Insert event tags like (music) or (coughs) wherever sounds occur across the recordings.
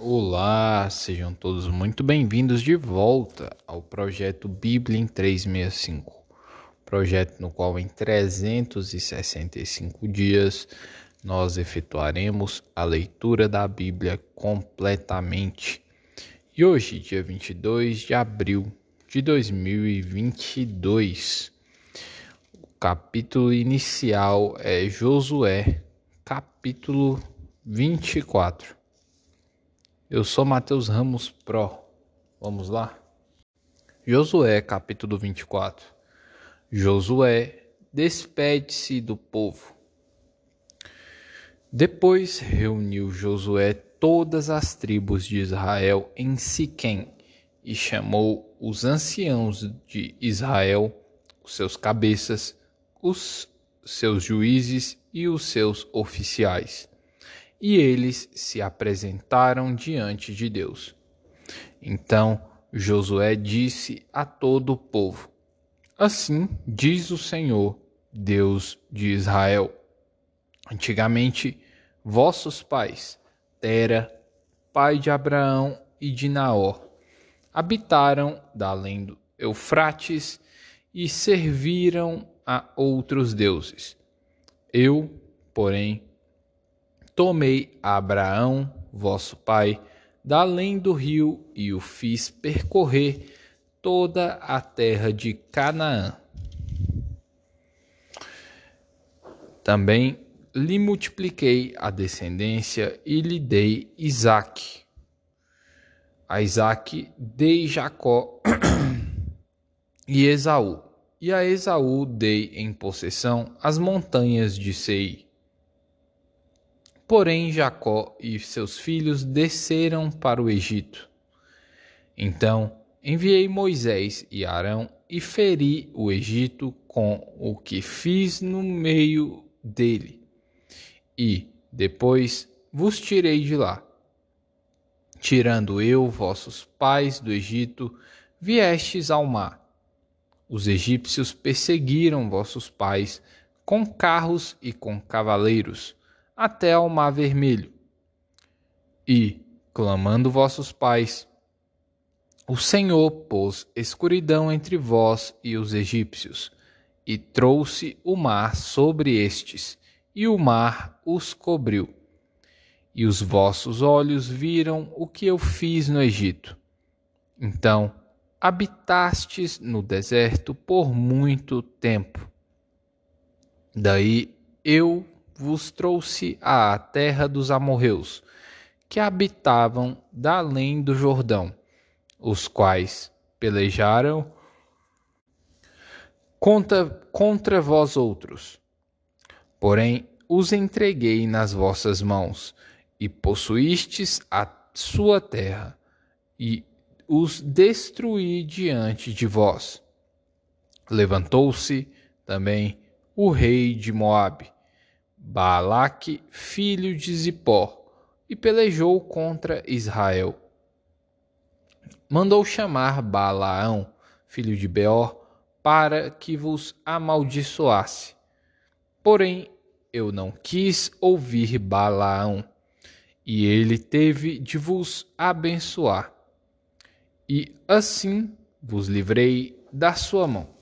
Olá, sejam todos muito bem-vindos de volta ao projeto Bíblia em 365. Projeto no qual em 365 dias nós efetuaremos a leitura da Bíblia completamente. E hoje, dia 22 de abril de 2022, o capítulo inicial é Josué, capítulo 24. Eu sou Mateus Ramos Pro. Vamos lá? Josué, capítulo 24. Josué despede-se do povo. Depois reuniu Josué todas as tribos de Israel em Siquém e chamou os anciãos de Israel, os seus cabeças, os seus juízes e os seus oficiais e eles se apresentaram diante de Deus. Então Josué disse a todo o povo: Assim diz o Senhor, Deus de Israel: Antigamente, vossos pais, Tera, pai de Abraão e de Naor, habitaram da além do Eufrates e serviram a outros deuses. Eu, porém, Tomei Abraão, vosso pai, da além do rio e o fiz percorrer toda a terra de Canaã. Também lhe multipliquei a descendência e lhe dei Isaque. A Isaque dei Jacó (clears throat) e Esaú, e a Esaú dei em possessão as montanhas de Seir Porém, Jacó e seus filhos desceram para o Egito. Então enviei Moisés e Arão e feri o Egito com o que fiz no meio dele. E depois vos tirei de lá. Tirando eu vossos pais do Egito, viestes ao mar. Os egípcios perseguiram vossos pais com carros e com cavaleiros até ao mar vermelho. E, clamando vossos pais, o Senhor pôs escuridão entre vós e os egípcios, e trouxe o mar sobre estes, e o mar os cobriu. E os vossos olhos viram o que eu fiz no Egito. Então habitastes no deserto por muito tempo. Daí eu vos trouxe à terra dos amorreus, que habitavam da além do Jordão, os quais pelejaram contra, contra vós outros. Porém, os entreguei nas vossas mãos, e possuístes a sua terra, e os destruí diante de vós. Levantou-se também o rei de Moabe, Baalaque, filho de Zippor, e pelejou contra Israel. Mandou chamar Balaão, filho de Beor, para que vos amaldiçoasse. Porém, eu não quis ouvir Balaão, e ele teve de vos abençoar. E assim vos livrei da sua mão.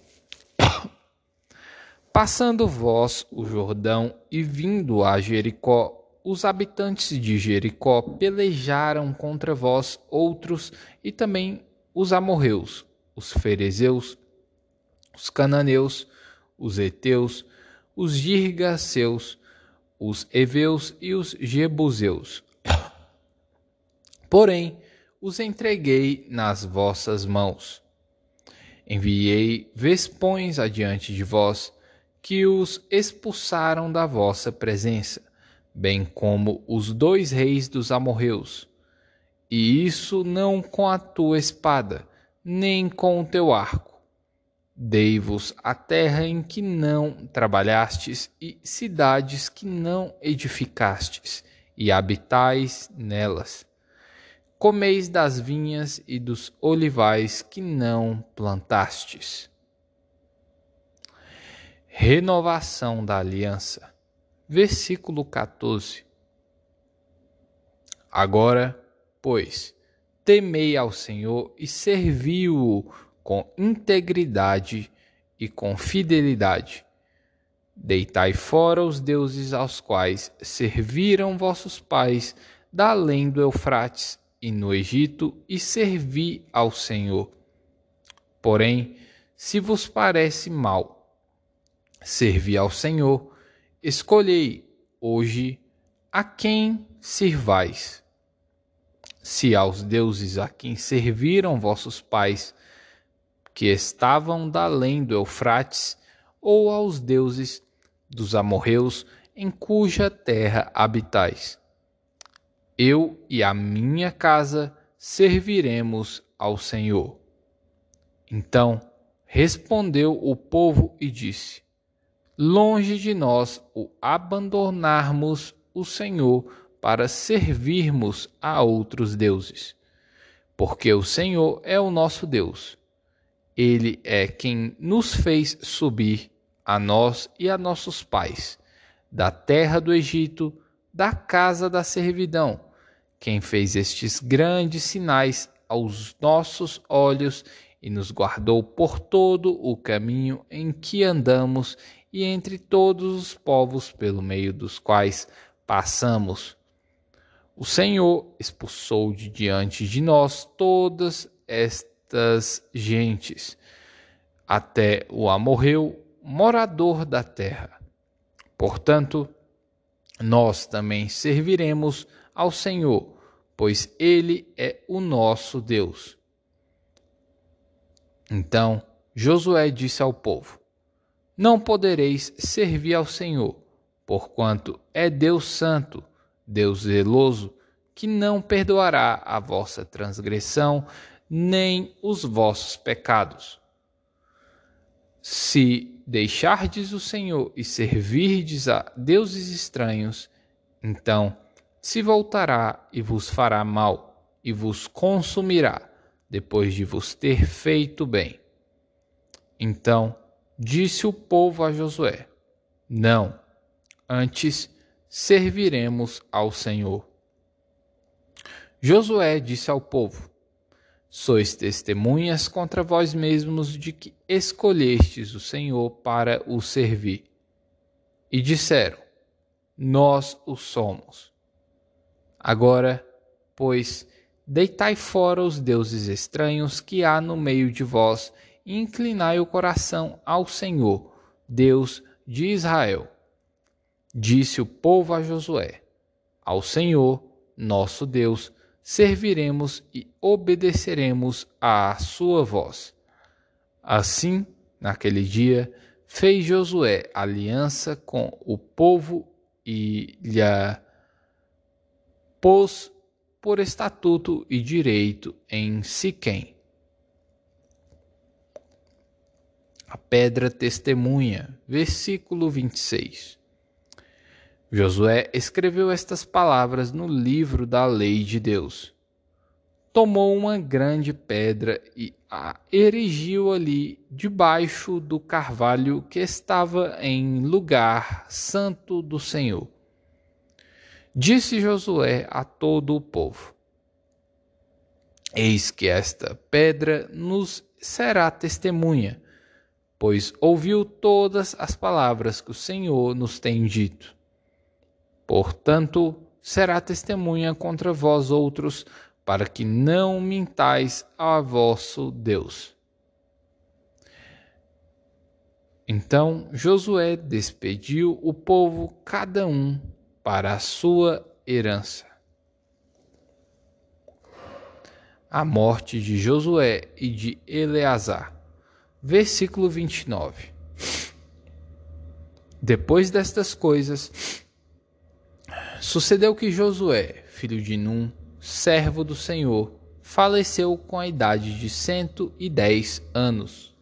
Passando vós o Jordão e vindo a Jericó, os habitantes de Jericó pelejaram contra vós outros e também os amorreus, os ferezeus, os cananeus, os heteus, os girgaceus, os heveus e os jebuseus. Porém, os entreguei nas vossas mãos. Enviei vespões adiante de vós, que os expulsaram da vossa presença, bem como os dois reis dos amorreus. E isso não com a tua espada, nem com o teu arco. Dei-vos a terra em que não trabalhastes e cidades que não edificastes, e habitais nelas. Comeis das vinhas e dos olivais que não plantastes. Renovação da aliança. Versículo 14. Agora, pois, temei ao Senhor e servi-o com integridade e com fidelidade. Deitai fora os deuses aos quais serviram vossos pais da além do Eufrates e no Egito e servi ao Senhor. Porém, se vos parece mal servir ao Senhor, escolhei hoje a quem sirvais. Se aos deuses a quem serviram vossos pais, que estavam da além do Eufrates, ou aos deuses dos amorreus em cuja terra habitais. Eu e a minha casa serviremos ao Senhor. Então respondeu o povo e disse: Longe de nós o abandonarmos o Senhor para servirmos a outros deuses. Porque o Senhor é o nosso Deus. Ele é quem nos fez subir a nós e a nossos pais, da terra do Egito, da casa da servidão, quem fez estes grandes sinais aos nossos olhos e nos guardou por todo o caminho em que andamos e entre todos os povos pelo meio dos quais passamos. O Senhor expulsou de diante de nós todas estas gentes, até o amorreu, morador da terra. Portanto, nós também serviremos ao Senhor, pois Ele é o nosso Deus. Então Josué disse ao povo: Não podereis servir ao Senhor, porquanto é Deus Santo, Deus zeloso, que não perdoará a vossa transgressão nem os vossos pecados. Se deixardes o Senhor e servirdes a deuses estranhos, então se voltará e vos fará mal e vos consumirá depois de vos ter feito bem. Então disse o povo a Josué: Não, antes serviremos ao Senhor. Josué disse ao povo: Sois testemunhas contra vós mesmos de que escolhestes o Senhor para o servir. E disseram: Nós o somos. Agora, pois, deitai fora os deuses estranhos que há no meio de vós inclinai o coração ao Senhor, Deus de Israel. Disse o povo a Josué: Ao Senhor, nosso Deus, serviremos e obedeceremos à sua voz. Assim, naquele dia, fez Josué aliança com o povo e lhe pôs por estatuto e direito em Siquém. A pedra testemunha, versículo 26. Josué escreveu estas palavras no livro da lei de Deus. Tomou uma grande pedra e a erigiu ali debaixo do carvalho que estava em lugar santo do Senhor. Disse Josué a todo o povo: Eis que esta pedra nos será testemunha, pois ouviu todas as palavras que o Senhor nos tem dito. Portanto, será testemunha contra vós outros, para que não mintais a vosso Deus. Então Josué despediu o povo, cada um para a sua herança. A morte de Josué e de Eleazar. Versículo 29. Depois destas coisas, Sucedeu que Josué, filho de Num, servo do Senhor, faleceu com a idade de cento e dez anos.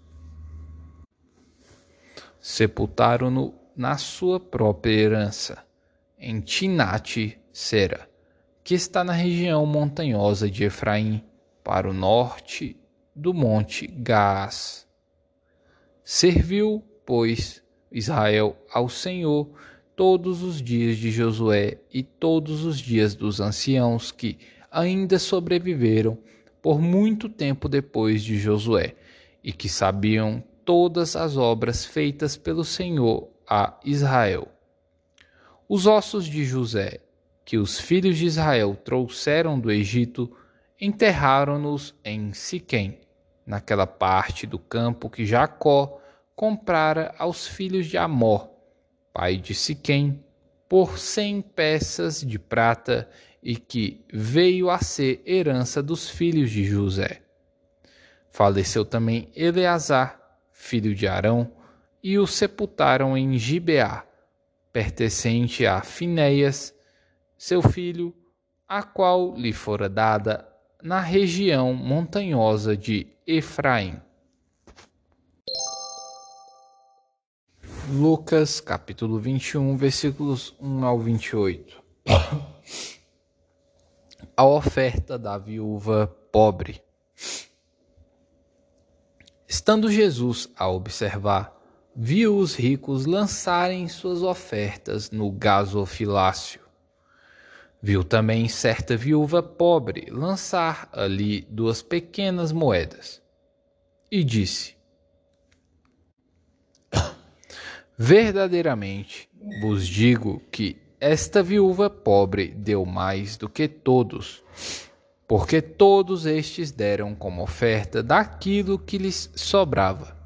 Sepultaram-no na sua própria herança, em Tinate Sera, que está na região montanhosa de Efraim, para o norte do monte Gaás. Serviu, pois, Israel ao Senhor todos os dias de Josué e todos os dias dos anciãos que ainda sobreviveram por muito tempo depois de Josué e que sabiam todas as obras feitas pelo Senhor a Israel. Os ossos de José, que os filhos de Israel trouxeram do Egito, enterraram-nos em Siquém, naquela parte do campo que Jacó comprara aos filhos de Amor, pai de Siquém, por cem peças de prata e que veio a ser herança dos filhos de José. Faleceu também Eleazar, filho de Arão, e o sepultaram em Gibeá, pertencente a Finéias, seu filho, a qual lhe fora dada na região montanhosa de Efraim. Lucas capítulo 21, versículos 1 ao 28. (coughs) A oferta da viúva pobre. Estando Jesus a observar, viu os ricos lançarem suas ofertas no gasofilácio. Viu também certa viúva pobre lançar ali duas pequenas moedas. E disse: Verdadeiramente vos digo que esta viúva pobre deu mais do que todos, porque todos estes deram como oferta daquilo que lhes sobrava.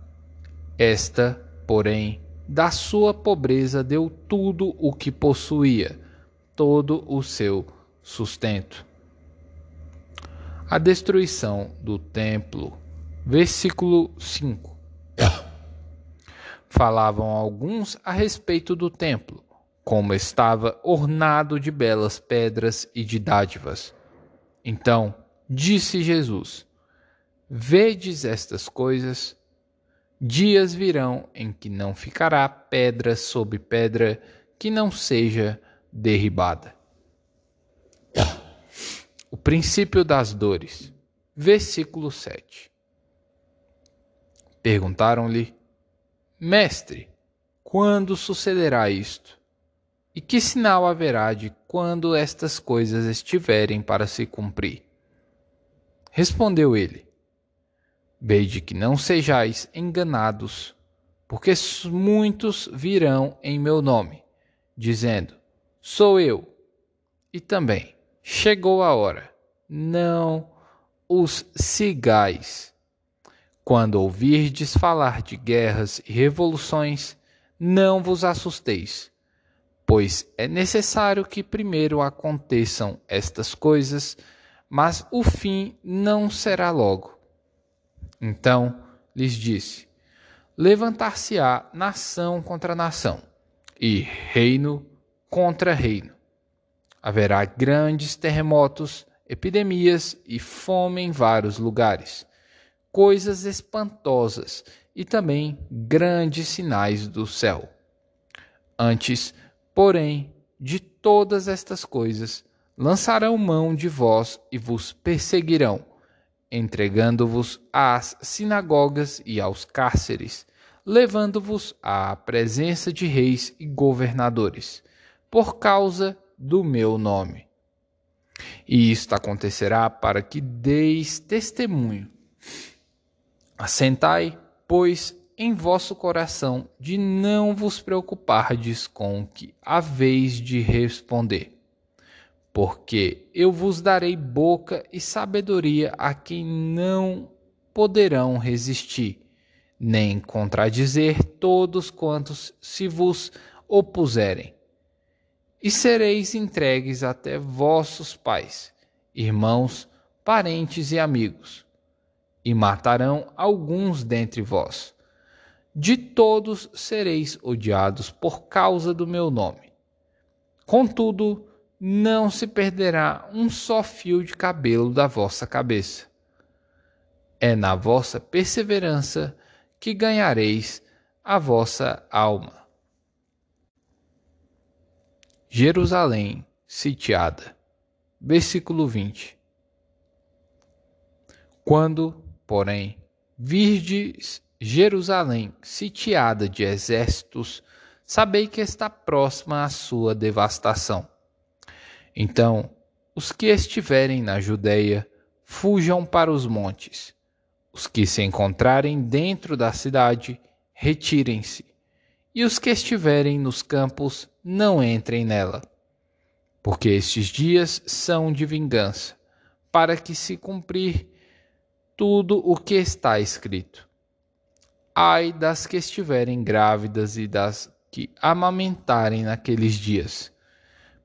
Esta, porém, da sua pobreza deu tudo o que possuía, todo o seu sustento. A destruição do templo. Versículo 5. Falavam alguns a respeito do templo, como estava ornado de belas pedras e de dádivas. Então disse Jesus: Vedes estas coisas? Dias virão em que não ficará pedra sobre pedra que não seja derribada. O princípio das dores. Versículo 7. Perguntaram-lhe: Mestre, quando sucederá isto? E que sinal haverá de quando estas coisas estiverem para se cumprir? Respondeu ele: Veide que não sejais enganados, porque muitos virão em meu nome, dizendo: Sou eu. E também: Chegou a hora. Não os sigais. Quando ouvirdes falar de guerras e revoluções, não vos assusteis, pois é necessário que primeiro aconteçam estas coisas, mas o fim não será logo. Então lhes disse: Levantar-se-á nação contra nação, e reino contra reino. Haverá grandes terremotos, epidemias e fome em vários lugares coisas espantosas e também grandes sinais do céu. Antes, porém, de todas estas coisas, lançarão mão de vós e vos perseguirão, entregando-vos às sinagogas e aos cárceres, levando-vos à presença de reis e governadores, por causa do meu nome. E isto acontecerá para que deis testemunho Assentai, pois, em vosso coração de não vos preocupardes com o que haveis de responder. Porque eu vos darei boca e sabedoria a quem não poderão resistir, nem contradizer todos quantos se vos opuserem. E sereis entregues até vossos pais, irmãos, parentes e amigos e matarão alguns dentre vós. De todos sereis odiados por causa do meu nome. Contudo, não se perderá um só fio de cabelo da vossa cabeça. É na vossa perseverança que ganhareis a vossa alma. Jerusalém sitiada. Versículo 20. Quando Porém, virdes Jerusalém sitiada de exércitos, sabei que está próxima à sua devastação. Então Os que estiverem na Judéia, fujam para os montes. Os que se encontrarem dentro da cidade, retirem-se. E os que estiverem nos campos, não entrem nela. Porque estes dias são de vingança, para que se cumprir tudo o que está escrito. Ai das que estiverem grávidas e das que amamentarem naqueles dias,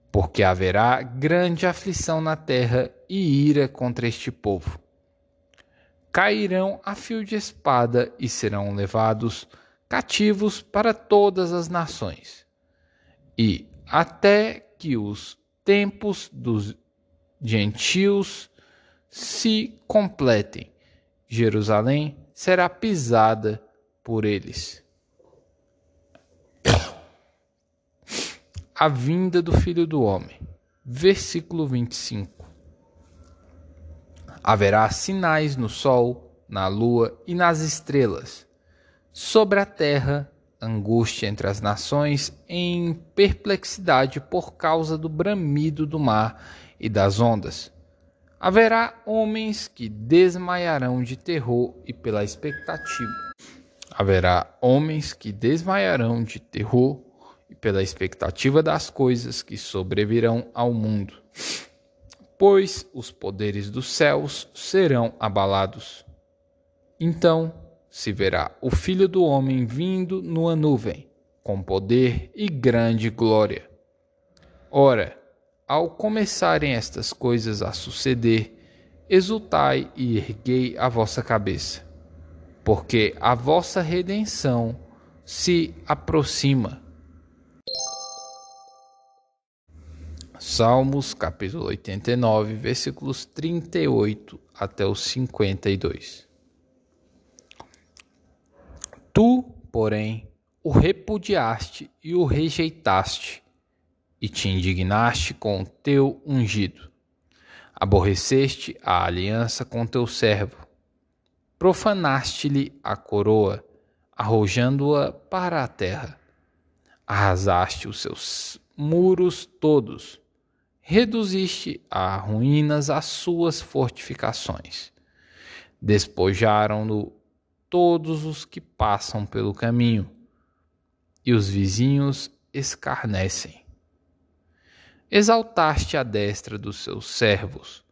porque haverá grande aflição na terra e ira contra este povo. Cairão a fio de espada e serão levados cativos para todas as nações. E até que os tempos dos gentios se completem, Jerusalém será pisada por eles. A vinda do Filho do Homem. Versículo 25. Haverá sinais no sol, na lua e nas estrelas. Sobre a terra, angústia entre as nações, em perplexidade por causa do bramido do mar e das ondas Haverá homens que desmaiarão de terror e pela expectativa. Haverá homens que desmaiarão de terror e pela expectativa das coisas que sobrevirão ao mundo, pois os poderes dos céus serão abalados. Então se verá o Filho do Homem vindo numa nuvem, com poder e grande glória. Ora, ao começarem estas coisas a suceder, exultai e erguei a vossa cabeça, porque a vossa redenção se aproxima. Salmos capítulo 89, versículos 38 até os 52. Tu, porém, o repudiaste e o rejeitaste e te indignaste com o teu ungido. Aborreceste a aliança com teu servo. Profanaste-lhe a coroa, arrojando-a para a terra. Arrasaste os seus muros todos. Reduziste a ruínas as suas fortificações. Despojaram-no todos os que passam pelo caminho, e os vizinhos escarnecem. Exaltaste a destra dos seus servos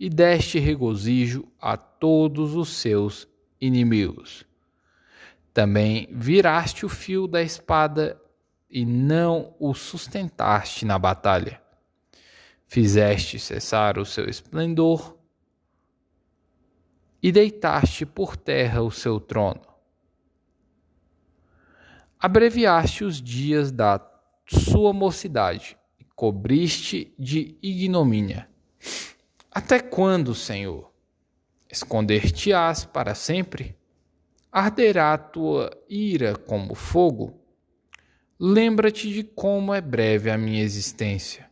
e deste regozijo a todos os seus inimigos. Também viraste o fio da espada e não o sustentaste na batalha. Fizeste cessar o seu esplendor e deitaste por terra o seu trono. Abreviaste os dias da sua mocidade cobriste de ignomínia. Até quando, Senhor? Esconder-te-ás para sempre? Arderá tua ira como fogo? Lembra-te de como é breve a minha existência,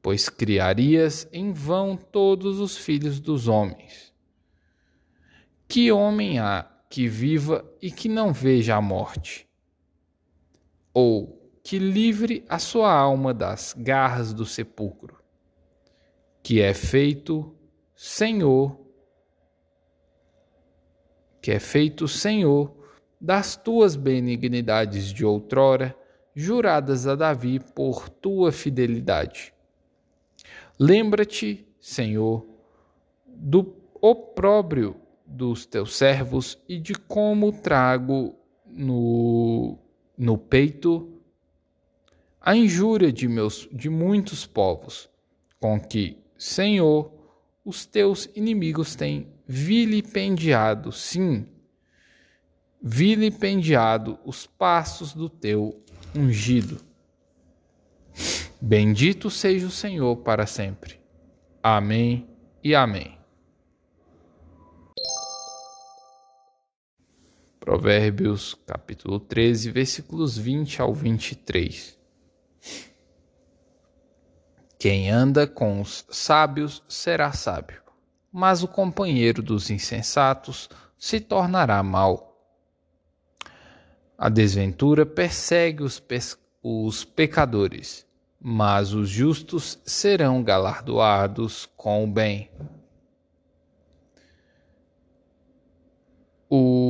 pois criarias em vão todos os filhos dos homens. Que homem há que viva e que não veja a morte? Ou que livre a sua alma das garras do sepulcro, que é feito Senhor, que é feito Senhor das tuas benignidades de outrora, juradas a Davi por tua fidelidade. Lembra-te, Senhor, do opróbrio dos teus servos e de como trago no, no peito a injúria de meus de muitos povos, com que, Senhor, os teus inimigos têm vilipendiado, sim, vilipendiado os passos do teu ungido. Bendito seja o Senhor para sempre. Amém e amém. Provérbios capítulo 13, versículos 20 ao 23. Quem anda com os sábios será sábio, mas o companheiro dos insensatos se tornará mau. A desventura persegue os, os pecadores, mas os justos serão galardoados com o bem. O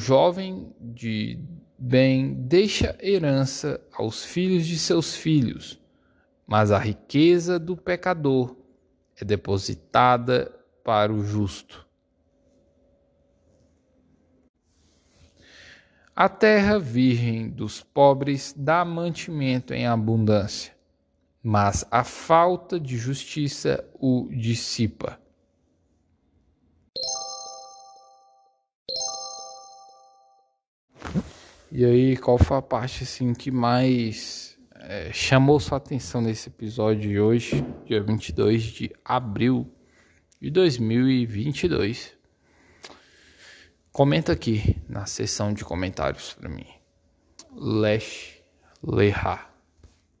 jovem de bem deixa herança aos filhos de seus filhos, mas a riqueza do pecador é depositada para o justo. A terra virgem dos pobres dá mantimento em abundância, mas a falta de justiça o dissipa. E aí, qual foi a parte assim que mais é, chamou sua atenção nesse episódio de hoje, dia 22 de abril de 2022? Comenta aqui na seção de comentários para mim. Lesh Leha.